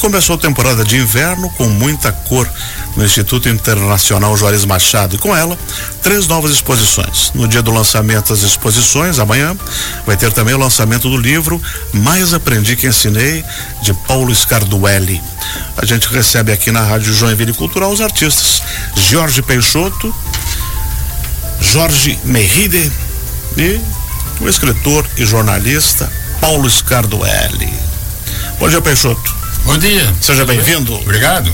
começou a temporada de inverno com muita cor no Instituto Internacional Juarez Machado e com ela três novas exposições. No dia do lançamento das exposições, amanhã, vai ter também o lançamento do livro Mais Aprendi que Ensinei, de Paulo Scarduelli. A gente recebe aqui na Rádio Joinville Cultural os artistas Jorge Peixoto, Jorge Merride e o escritor e jornalista Paulo Scarduelli. Bom dia, Peixoto. Bom dia. Seja bem-vindo. Obrigado.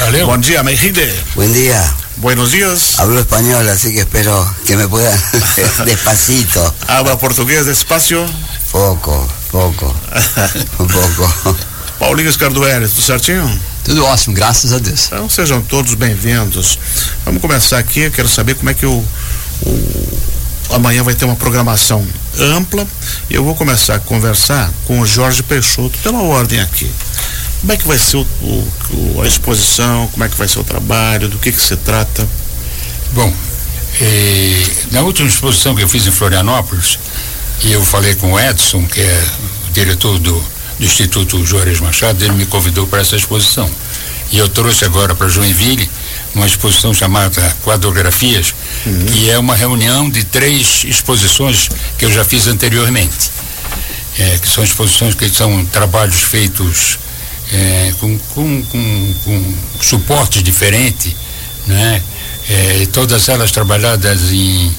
Valeu. Bom dia, Merride. Buen día. Buenos días. Hablo español, así que espero que me puedan despacito. Habla português despacio. Poco, poco, um pouco. Paulinho Scarduelli, tudo certinho? Tudo ótimo, graças a Deus. Então sejam todos bem-vindos. Vamos começar aqui, eu quero saber como é que o, o amanhã vai ter uma programação ampla e eu vou começar a conversar com o Jorge Peixoto pela ordem aqui. Como é que vai ser o, o, a exposição, como é que vai ser o trabalho, do que que se trata? Bom, eh, na última exposição que eu fiz em Florianópolis, e eu falei com o Edson, que é o diretor do, do Instituto Juarez Machado, ele me convidou para essa exposição. E eu trouxe agora para Joinville uma exposição chamada Quadrografias, uhum. que é uma reunião de três exposições que eu já fiz anteriormente. É, que são exposições que são trabalhos feitos é, com, com, com, com, suportes diferentes, né? É, todas elas trabalhadas em,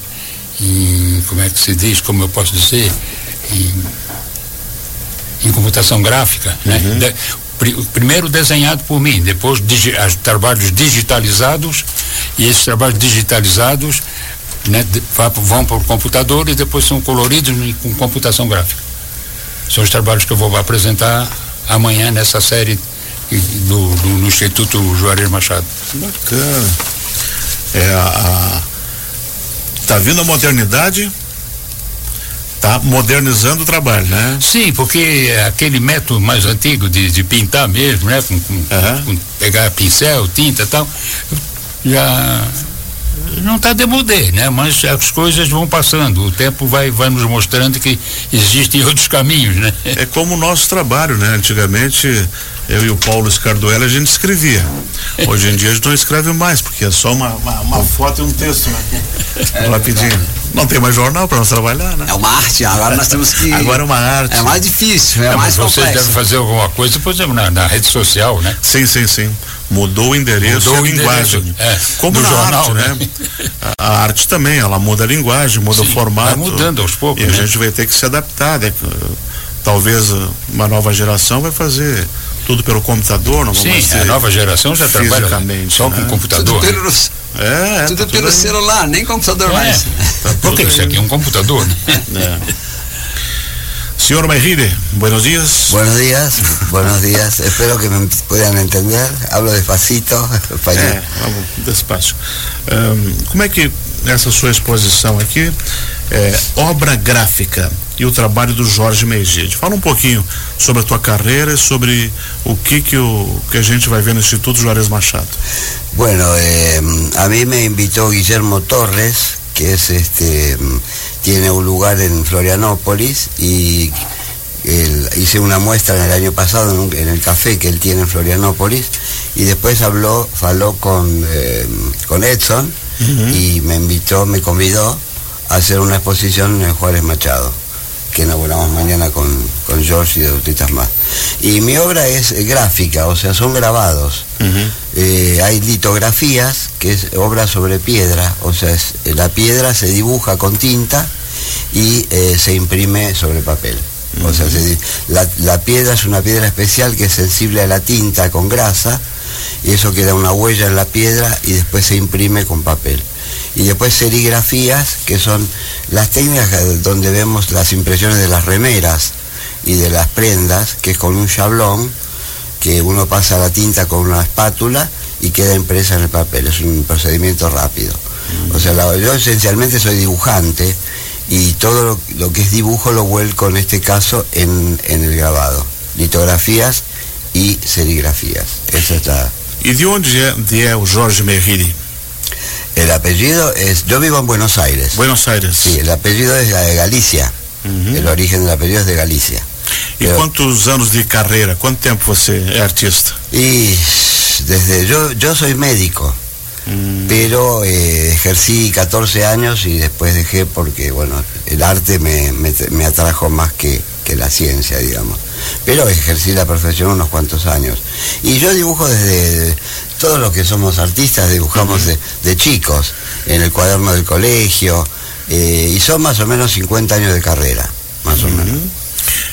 em, como é que se diz, como eu posso dizer, em, em computação gráfica, né? uhum. né? primeiro desenhado por mim, depois digi, trabalhos digitalizados e esses trabalhos digitalizados né, vão para o computador e depois são coloridos com computação gráfica. São os trabalhos que eu vou apresentar amanhã nessa série do, do no Instituto Juarez Machado. Bacana. É a, tá vindo a modernidade está modernizando o trabalho, né? Sim, porque aquele método mais antigo de, de pintar mesmo, né? Com, com, uhum. com pegar pincel, tinta e tal, já não está demodé, né? Mas as coisas vão passando, o tempo vai, vai nos mostrando que existem outros caminhos, né? É como o nosso trabalho, né? Antigamente eu e o Paulo Scardoella a gente escrevia. Hoje em dia a gente não escreve mais, porque é só uma, uma, uma foto e um texto, né? É, Rapidinho. Não tem mais jornal para nós trabalhar, né? É uma arte, agora nós temos que. Agora é uma arte. É mais difícil, é, é mais complexo. Vocês devem fazer alguma coisa, por exemplo, na, na rede social, né? Sim, sim, sim mudou o endereço mudou e a linguagem. É, Como no jornal, arte, né? né? A, a, arte também, ela muda a linguagem, muda Sim, o formato. Vai mudando aos poucos. E né? a gente vai ter que se adaptar. Né? Talvez uma nova geração vai fazer tudo pelo computador, não Sim, a nova geração já trabalha só né? com computador. Tudo pelo, é, é, tudo tá pelo tudo celular, nem computador é, mais. Tá Porque isso aqui é um computador, né? É. Señor Mejide, buenos días. Buenos días, buenos días. Espero que me puedan entender. Hablo despacito, español. É, despacio. Um, como é que essa sua exposição aqui é obra gráfica e o trabalho do Jorge Meigide? Fala um pouquinho sobre a tua carreira e sobre o que que, o, que a gente vai ver no Instituto Juarez Machado. Bueno, eh, a mí me invitó Guillermo Torres, que es este tiene un lugar en Florianópolis y hice una muestra en el año pasado en, el café que él tiene en Florianópolis y después habló, faló con, eh, con Edson y me invitó, me convidó a hacer una exposición en Juárez Machado que inauguramos mañana con, con George y de artistas más. Y mi obra es gráfica, o sea, son grabados. Eh, hay litografías, que es obra sobre piedra, o sea, la piedra se dibuja con tinta y eh, se imprime sobre papel. O sea, la, la, piedra es una piedra especial que es sensible a la tinta con grasa y eso queda una huella en la piedra y después se imprime con papel y después serigrafías, que son las técnicas donde vemos las impresiones de las remeras y de las prendas, que es con un chablón, que uno pasa la tinta con una espátula y queda impresa en el papel. Es un procedimiento rápido. O sea, yo esencialmente soy dibujante y todo lo, que es dibujo lo vuelco en este caso en, el grabado. Litografías y serigrafías. Eso está. ¿Y de dónde Jorge? El apellido es, yo vivo en Buenos Aires. Buenos Aires. Sí, el apellido es de Galicia. El origen del apellido es de Galicia. Eu- quantos anos de carreira? Quanto tempo você é artista? Y desde yo, yo soy médico, pero eh, ejercí 14 años y después dejé porque, bueno, el arte me, me, me atrajo más que, que la ciencia, digamos. Pero ejercí la profesión unos cuantos años. Y yo dibujo desde todos los que somos artistas, dibujamos de, de chicos, en el cuaderno del colegio, eh, y son más o menos 50 años de carrera, más o menos.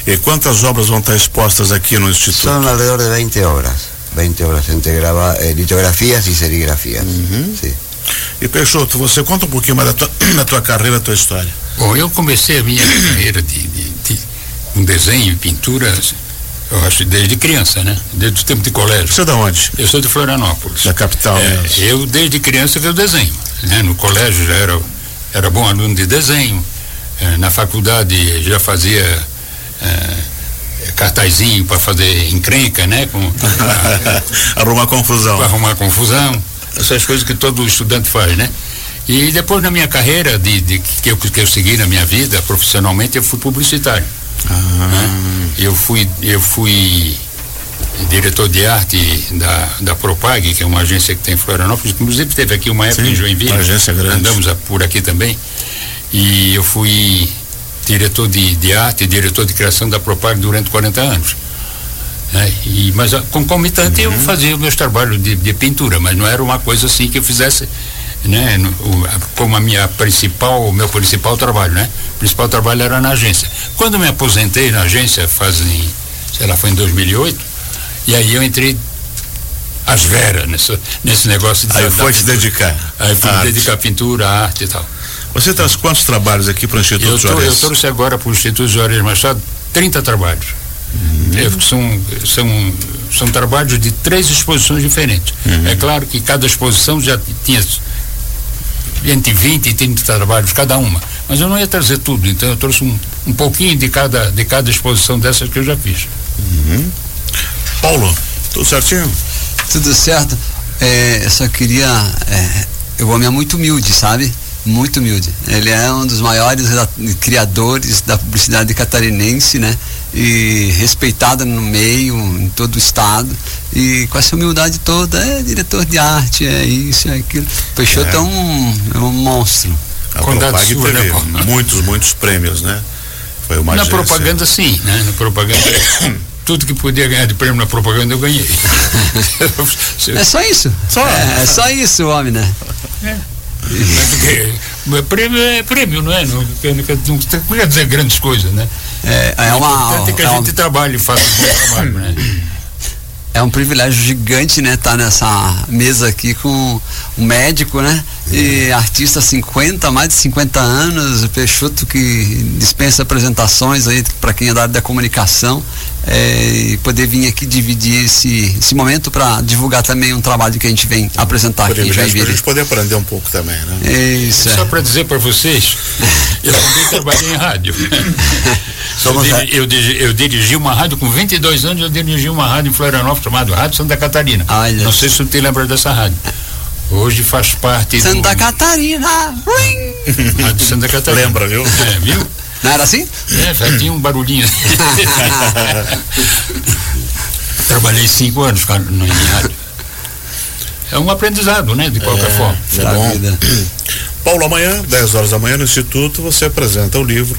E quantas obras vão estar expostas aqui no Instituto? Son alrededor de 20 obras, 20 obras entre grava- eh, litografías y serigrafías. sí. E Peixoto, você conta um pouquinho mais da tua, da tua carreira, da tua história. Bom, eu comecei a minha carreira de, de, de um desenho e pintura, eu acho, desde criança, né? Desde o tempo de colégio. Você é da onde? Eu sou de Florianópolis. Da capital É, eu, desde criança, que eu desenho. Né? No colégio já era, era bom aluno de desenho. É, na faculdade já fazia é, cartazinho para fazer encrenca, né? Com, pra- Arrumar confusão. para arrumar confusão, essas coisas que todo estudante faz, né? E depois na minha carreira de, de- que, eu, que eu segui na minha vida profissionalmente eu fui publicitário. Né? Eu fui eu fui diretor de arte da, da Propag, que é uma agência que tem em Florianópolis, inclusive teve aqui uma época Sim, em Joinville. agência grande. Andamos a- por aqui também. E eu fui diretor de, de arte diretor de criação da Propag durante 40 anos. né? E, mas a- concomitante eu fazia meus trabalhos de, de pintura, mas não era uma coisa assim que eu fizesse né, o- como a minha principal, o meu principal trabalho, né? O principal trabalho era na agência. Quando me aposentei na agência, fazem, sei lá, foi em 2008, e aí eu entrei às veras nessa, nesse negócio de Aí foi se dedicar. Aí fui me dedicar à pintura, à arte e tal. Você traz quantos trabalhos aqui para o Instituto Eu, tô, eu Juarez? trouxe agora para o Instituto Juarez Machado 30 trabalhos. É, são, são, são trabalhos de três exposições diferentes. É claro que cada exposição já tinha entre 20 e 30 trabalhos cada uma. Mas eu não ia trazer tudo, então eu trouxe um, um pouquinho de cada, de cada exposição dessas que eu já fiz. Paulo, tudo certinho? Tudo certo. É, eu só queria. É, o homem é muito humilde, sabe? Muito humilde. Ele é um dos maiores criadores da publicidade catarinense, né? E respeitado no meio, em todo o estado. E com essa humildade toda, é diretor de arte, é isso, é aquilo. Peixoto é, um, é um monstro. A Condado Propag sua, né, teve Paulo? muitos, muitos prêmios, né? Foi uma na agência. propaganda, sim, né? Na propaganda. tudo que podia ganhar de prêmio na propaganda eu ganhei. É só isso. Só? É, é só isso, o homem, né? Porque, mas prêmio é prêmio, não é? Não, não quer- não quer dizer grandes coisas, né? É, é o uma. importante é que a é um- gente trabalhe e faça um bom trabalho, né? É um privilégio gigante, né, estar nessa mesa aqui com um médico, né? E artista 50, mais de 50 anos, o Peixoto que dispensa apresentações aí para quem é da área da comunicação é, e poder vir aqui dividir esse, esse momento para divulgar também um trabalho que a gente vem apresentar aqui em Privilégio para a Joinville. gente poder aprender um pouco também, né? Isso, Só é. para dizer para vocês, eu também trabalhei em rádio. Eu, diri- eu, diri- eu dirigi uma rádio com 22 anos, eu dirigi uma rádio em Florianópolis chamada Rádio Santa Catarina. Olha. Não sei se você lembra dessa rádio. Hoje faz parte Santa do Catarina! Uim! Rádio Santa Catarina. Lembra, viu? É, viu? Não era assim? É, já tinha um barulhinho. Trabalhei cinco anos no rádio. É um aprendizado, né? De qualquer forma. É bom. vida. Paulo, amanhã, 10 horas da manhã, no Instituto, você apresenta o livro.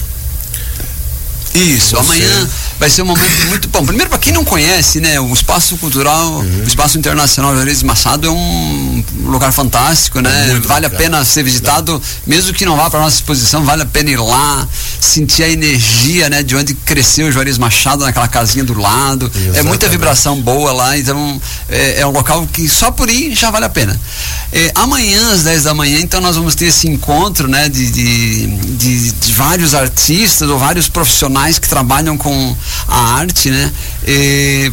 Isso, Você- amanhã vai ser um momento muito bom. Primeiro, para quem não conhece, né, o Espaço Cultural, o Espaço Internacional Juarez Machado é um lugar fantástico, né? Muito vale a bacana. pena ser visitado, mesmo que não vá para nossa exposição, vale a pena ir lá, sentir a energia, né, de onde cresceu o Juarez Machado naquela casinha do lado. É muita Exatamente. vibração boa lá, então é, é um local que só por ir já vale a pena. É, amanhã, às 10 da manhã, então nós vamos ter esse encontro né, de, de, de, de vários artistas ou vários profissionais que trabalham com a arte, né?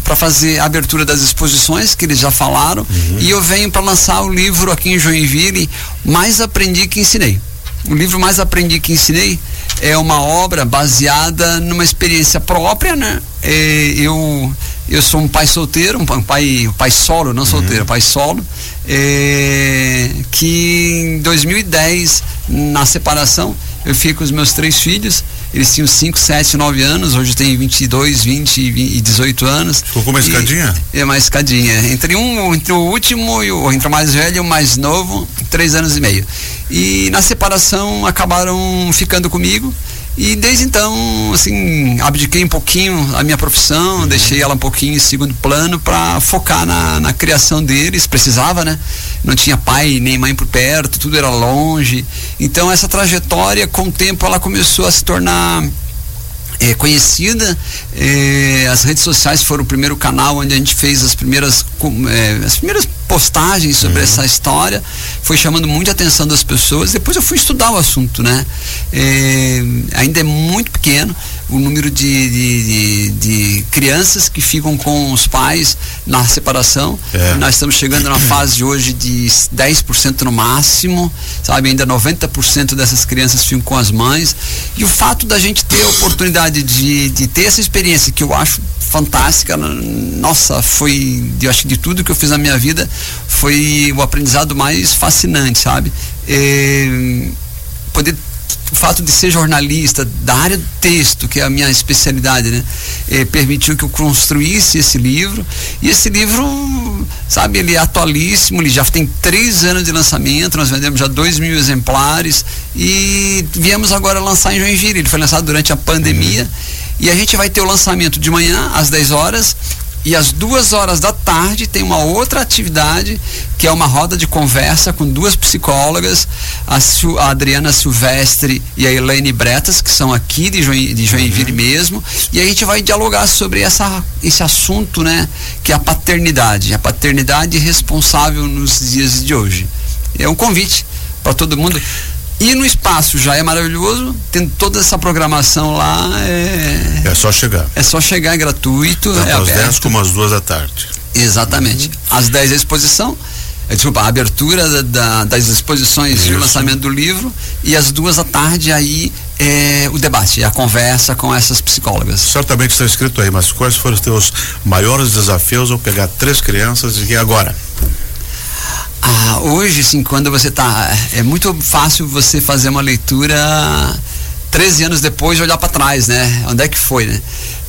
para fazer a abertura das exposições que eles já falaram. E eu venho para lançar o livro aqui em Joinville, Mais Aprendi que Ensinei. O livro Mais Aprendi que Ensinei é uma obra baseada numa experiência própria, né? É, eu, eu sou um pai solteiro, um pa- pai, um pai solo, não solteiro, pai solo, é, que em 2010, na separação, eu fiquei com os meus três filhos Eles tinham 5, 7, 9 anos, hoje tem 22, 20 e 18 anos. Ficou com uma escadinha? É uma escadinha. Entre um, entre o último e o, entre o mais velho e o mais novo, três anos e meio. E na separação acabaram ficando comigo. E desde então, assim, abdiquei um pouquinho a minha profissão, uhum. deixei ela um pouquinho em segundo plano para focar na, na criação deles. Precisava, né? Não tinha pai nem mãe por perto, tudo era longe. Então, essa trajetória, com o tempo, ela começou a se tornar é, conhecida. É, as redes sociais foram o primeiro canal onde a gente fez as primeiras, é, as primeiras postagens sobre uhum. essa história. Foi chamando muita atenção das pessoas. Depois eu fui estudar o assunto, né? É, ainda é muito pequeno o número de, de, de, de, crianças que ficam com os pais na separação. É. Nós estamos chegando na fase hoje de 10% no máximo, sabe? Ainda 90% dessas crianças ficam com as mães. E o fato da gente ter a oportunidade de, de ter essa experiência, que eu acho fantástica, nossa, foi, eu acho que de tudo que eu fiz na minha vida, foi o aprendizado mais fascinante, sabe? É, poder o fato de ser jornalista da área do texto, que é a minha especialidade, né, eh, permitiu que eu construísse esse livro. E esse livro, sabe, ele é atualíssimo, ele já tem três anos de lançamento, nós vendemos já dois mil exemplares e viemos agora lançar em Joinville. Ele foi lançado durante a pandemia. Uhum. E a gente vai ter o lançamento de manhã, às 10 horas, e às duas horas da tarde tem uma outra atividade que é uma roda de conversa com duas psicólogas, a, a Adriana Silvestre e a Elaine Bretas, que são aqui de, Join, de Joinville uhum. mesmo, e a gente vai dialogar sobre essa, esse assunto, né, que é a paternidade, a paternidade responsável nos dias de hoje. É um convite para todo mundo. E no espaço já é maravilhoso, tendo toda essa programação lá. É, é só chegar. É só chegar, é gratuito. Tanto é às 10 como às 2 da tarde. Exatamente. Uhum. Às 10 a exposição, é, desculpa, a abertura da, das exposições Isso. e o lançamento do livro, e às duas da tarde aí é, o debate, a conversa com essas psicólogas. Certamente está escrito aí, mas quais foram os teus maiores desafios ao pegar três crianças e agora? Ah, hoje, assim, quando você está É muito fácil você fazer uma leitura 13 anos depois de olhar para trás, né? Onde é que foi, né?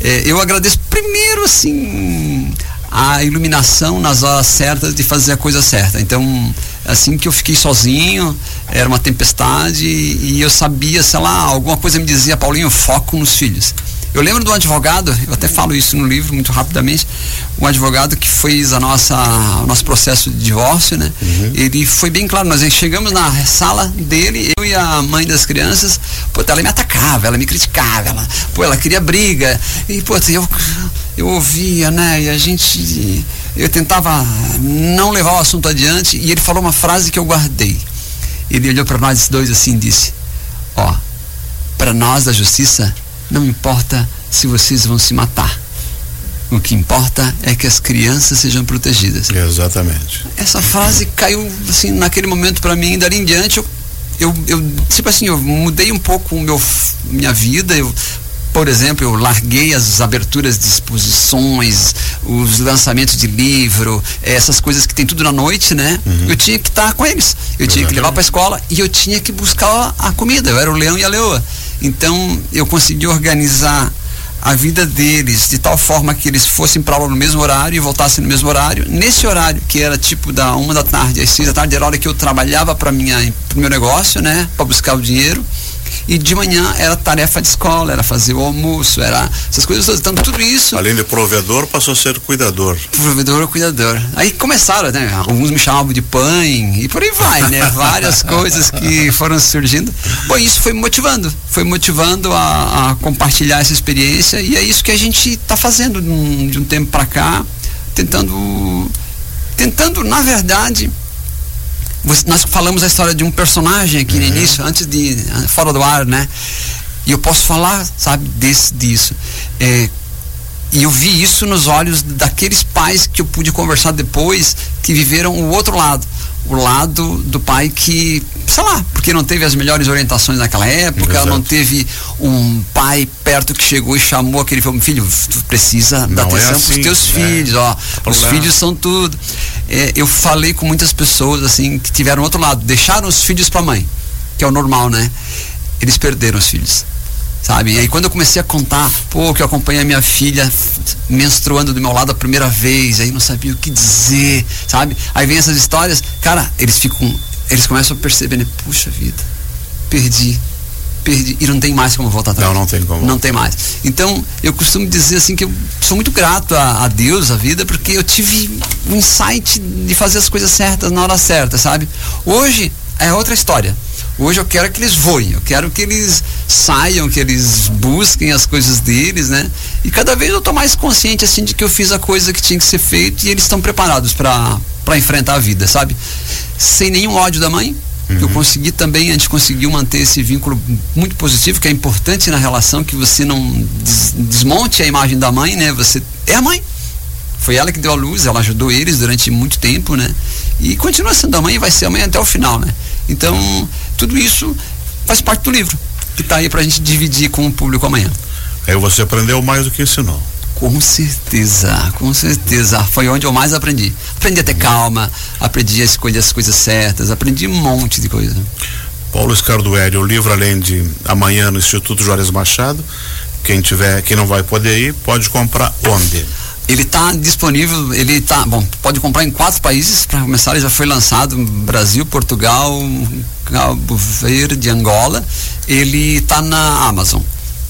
É, eu agradeço primeiro, assim, a iluminação nas horas certas de fazer a coisa certa. Então, assim que eu fiquei sozinho, era uma tempestade e eu sabia, sei lá, alguma coisa me dizia, Paulinho, foco nos filhos. Eu lembro de um advogado, eu até falo isso no livro muito rapidamente, um advogado que fez a nossa, o nosso processo de divórcio, né? Uhum. Ele foi bem claro, nós chegamos na sala dele, eu e a mãe das crianças, pô, ela me atacava, ela me criticava, ela, pô, ela queria briga, e pô, eu, eu ouvia, né? E a gente, eu tentava não levar o assunto adiante, e ele falou uma frase que eu guardei. Ele olhou para nós dois assim e disse: Ó, para nós da justiça, não importa se vocês vão se matar. O que importa é que as crianças sejam protegidas. Exatamente. Essa frase caiu assim naquele momento para mim, dali em diante eu, eu, eu tipo assim, eu mudei um pouco o meu minha vida, eu por exemplo, eu larguei as aberturas de exposições, os lançamentos de livro, essas coisas que tem tudo na noite, né? Uhum. Eu tinha que estar com eles. Eu tinha que levar para a escola e eu tinha que buscar a comida. Eu era o leão e a leoa. Então eu consegui organizar a vida deles de tal forma que eles fossem para aula no mesmo horário e voltassem no mesmo horário. Nesse horário, que era tipo da uma da tarde às seis da tarde, era a hora que eu trabalhava para pro meu negócio, né, para buscar o dinheiro. E de manhã era tarefa de escola, era fazer o almoço, era essas coisas todas. Então, tudo isso. Além de provedor, passou a ser cuidador. Provedor ou cuidador. Aí começaram, né? Alguns me chamavam de pai e por aí vai, né? Várias coisas que foram surgindo. Bom, isso foi me motivando. Foi motivando a, a compartilhar essa experiência e é isso que a gente está fazendo de um, de um tempo para cá, tentando. Tentando, na verdade, nós falamos a história de um personagem aqui uhum. no início, antes de. fora do ar, né? E eu posso falar, sabe, desse, disso. É, e eu vi isso nos olhos daqueles pais que eu pude conversar depois, que viveram o outro lado. O lado do pai que, sei lá, porque não teve as melhores orientações naquela época, Exato. não teve um pai perto que chegou e chamou aquele filho, tu precisa não dar é atenção é assim, para os teus é. filhos, ó. Os filhos são tudo é, eu falei com muitas pessoas assim que tiveram outro lado, deixaram os filhos para a mãe, que é o normal, né? Eles perderam os filhos. sabe? E aí quando eu comecei a contar, pô, que eu acompanhei a minha filha menstruando do meu lado a primeira vez, aí não sabia o que dizer, sabe? Aí vem essas histórias, cara, eles ficam, eles começam a perceber, né? Puxa vida, perdi, perdi e não tem mais como voltar atrás. Não, não tem como. Não tem mais. Então, eu costumo dizer assim que eu sou muito grato a, a Deus, a vida, porque eu tive um insight de fazer as coisas certas na hora certa, sabe? Hoje é outra história. Hoje eu quero que eles voem, eu quero que eles saiam, que eles busquem as coisas deles, né? E cada vez eu tô mais consciente assim de que eu fiz a coisa que tinha que ser feita e eles estão preparados para para enfrentar a vida, sabe? Sem nenhum ódio da mãe, Uhum. Eu consegui também, a gente conseguiu manter esse vínculo muito positivo, que é importante na relação, que você não des desmonte a imagem da mãe, né? Você é a mãe. Foi ela que deu a luz, ela ajudou eles durante muito tempo, né? E continua sendo a mãe e vai ser a mãe até o final, né? Então, tudo isso faz parte do livro, que está aí para a gente dividir com o público amanhã. Aí você aprendeu mais do que ensinou. Com certeza, com certeza. Foi onde eu mais aprendi. Aprendi a ter calma, aprendi a escolher as coisas certas, aprendi um monte de coisa. Paulo Scarduelli, o livro além de amanhã no Instituto Juarez Machado, quem tiver, quem não vai poder ir, pode comprar onde? Ele está disponível, ele está, bom, pode comprar em quatro países, para começar, ele já foi lançado Brasil, Portugal, Cabo Verde, Angola. Ele está na Amazon.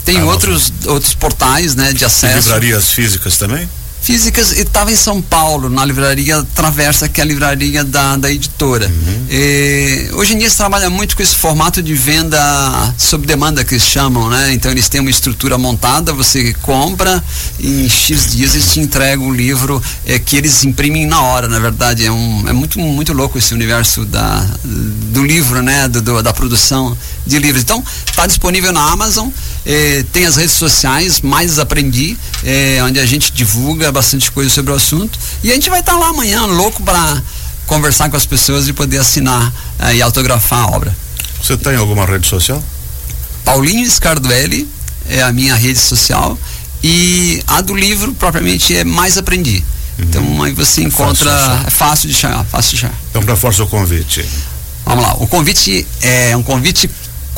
Tem ah, outros, outros portais né, de acesso. E livrarias físicas também? físicas e estava em São Paulo, na livraria Traversa, que é a livraria da, da editora. Uhum. E, hoje em dia se trabalha muito com esse formato de venda sob demanda que eles chamam, né? Então eles têm uma estrutura montada, você compra e em X dias eles te entregam o livro é, que eles imprimem na hora, na verdade. É, um, é muito, muito louco esse universo da, do livro, né? Do, do da produção de livros. Então, está disponível na Amazon, eh, tem as redes sociais, mais aprendi, eh, onde a gente divulga bastante coisa sobre o assunto. E a gente vai estar tá lá amanhã, louco para conversar com as pessoas e poder assinar eh, e autografar a obra. Você tem alguma rede social? Paulinho Scarduelli é a minha rede social e a do livro propriamente é Mais Aprendi. Uhum. Então aí você encontra. É fácil de achar, fácil de achar. Então para força o convite. Vamos lá, o convite é um convite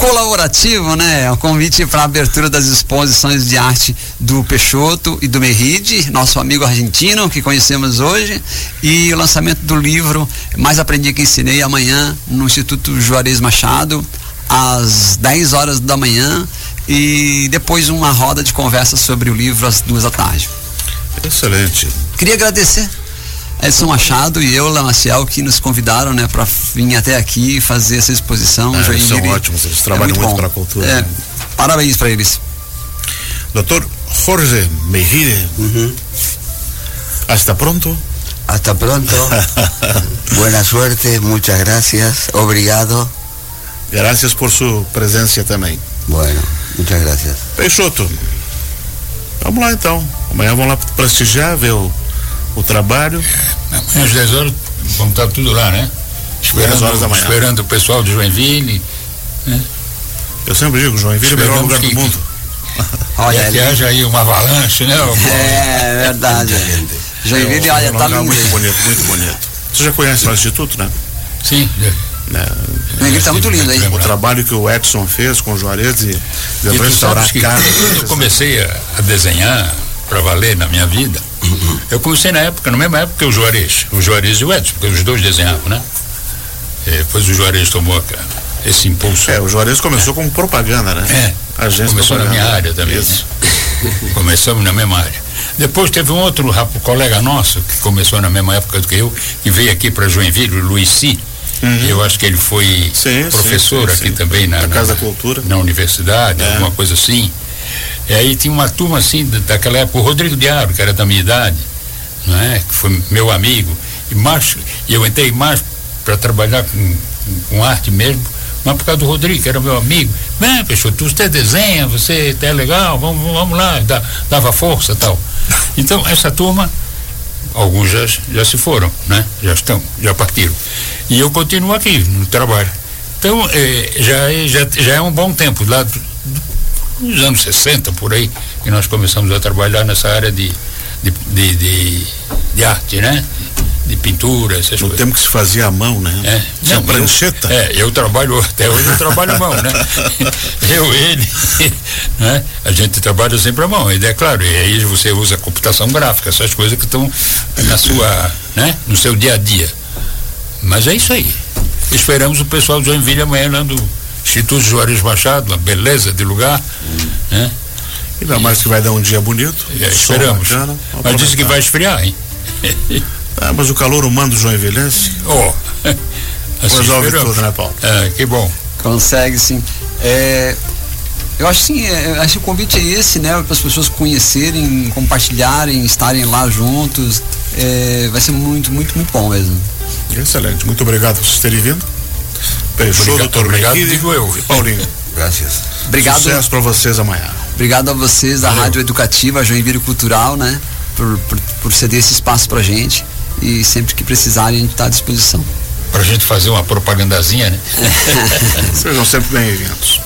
colaborativo, né? É um convite para a abertura das exposições de arte do Peixoto e do Merride, nosso amigo argentino que conhecemos hoje, e o lançamento do livro Mais Aprendi que Ensinei amanhã no Instituto Juarez Machado, às 10 horas da manhã, e depois uma roda de conversa sobre o livro às duas da tarde. Excelente. Queria agradecer Edson Machado e eu, Lamaciel, que nos convidaram, né, para vir até aqui e fazer essa exposição. É, eles são ótimos, eles trabalham é muito, muito para a cultura. É, né? Parabéns para eles. Doutor Jorge Mejide, uhum. hasta pronto. Hasta pronto. Buena suerte, muchas gracias. Obrigado. Gracias por sua presença também. Bueno, muchas gracias. Peixoto, vamos lá então. Amanhã vamos lá prestigiar, ver o o trabalho. É, amanhã às 10 horas vamos estar tudo lá, né? Esperando, horas da manhã. esperando o pessoal de Joinville. Né? Eu sempre digo, Joinville é o melhor lugar que, do mundo. Olha, que haja aí uma avalanche, né? É, verdade. Joinville, é, olha, tá lindo. Muito bonito, muito bonito. Você já conhece o Instituto, né? Sim. É, Joinville está muito lindo aí. O trabalho que o Edson fez com o Juarez de, de restaurar a casa. Quando eu comecei a, a desenhar para valer na minha vida, eu comecei na época, na mesma época que o Juarez, o Juarez e o Edson, porque os dois desenhavam, né? E depois o Juarez tomou esse impulso. É, o Juarez começou é. com propaganda, né? É. Agência começou propaganda. na minha área também. Isso. Né? Começamos na mesma área. Depois teve um outro colega nosso que começou na mesma época do que eu, que veio aqui para Joinville, o Luiz Si. Uhum. Eu acho que ele foi sim, professor sim, sim, aqui também na, na Casa da Cultura. Na universidade, é. alguma coisa assim. E aí tinha uma turma assim, daquela época, o Rodrigo Diabo, que era da minha idade, não é? que foi meu amigo, e mais, eu entrei mais para trabalhar com, com, arte mesmo, mas por causa do Rodrigo, que era meu amigo. Bem, tu você desenha, você é legal, vamos, vamos lá, dá, dava força tal. Então, essa turma, alguns já, já se foram, né? Já estão, já partiram. E eu continuo aqui no trabalho. Então, é, já, é, já, já é um bom tempo, lá nos anos 60, por aí, que nós começamos a trabalhar nessa área de, de, de, de, de arte, né? de pintura, essas no coisas. tempo que se fazia à mão, né? É. Tinha Não, prancheta. Eu, é, eu trabalho, até hoje eu trabalho à mão, né? Eu, ele, né? A gente trabalha sempre à mão, e é claro, e aí você usa computação gráfica, essas coisas que estão na sua, né? No seu dia a dia. Mas é isso aí. Esperamos o pessoal de Joinville amanhã lá do Instituto Juarez Machado, uma beleza de lugar, né? Ainda mais que vai dar um dia bonito. É, esperamos. bacana, Mas disse que vai esfriar, hein? Ah, mas o calor humano do Joinvilense Ó. assim resolve esperamos. tudo, né, Paulo? É, que bom. Consegue sim. É, eu acho sim, é, acho que o convite é esse, né? Para as pessoas conhecerem, compartilharem, estarem lá juntos. É, vai ser muito, muito, muito bom mesmo. Excelente. Muito obrigado por vocês terem vindo. Fechou, Obrigado, doutor obrigado, digo eu. E Paulinho. Gracias. Obrigado, Sucesso para vocês amanhã. obrigado a vocês da Valeu. Rádio Educativa Joinville Cultural, né? Por, por, por ceder esse espaço pra gente. E sempre que precisarem, a gente está à disposição. Pra gente fazer uma propagandazinha, né? Sejam sempre bem-vindos.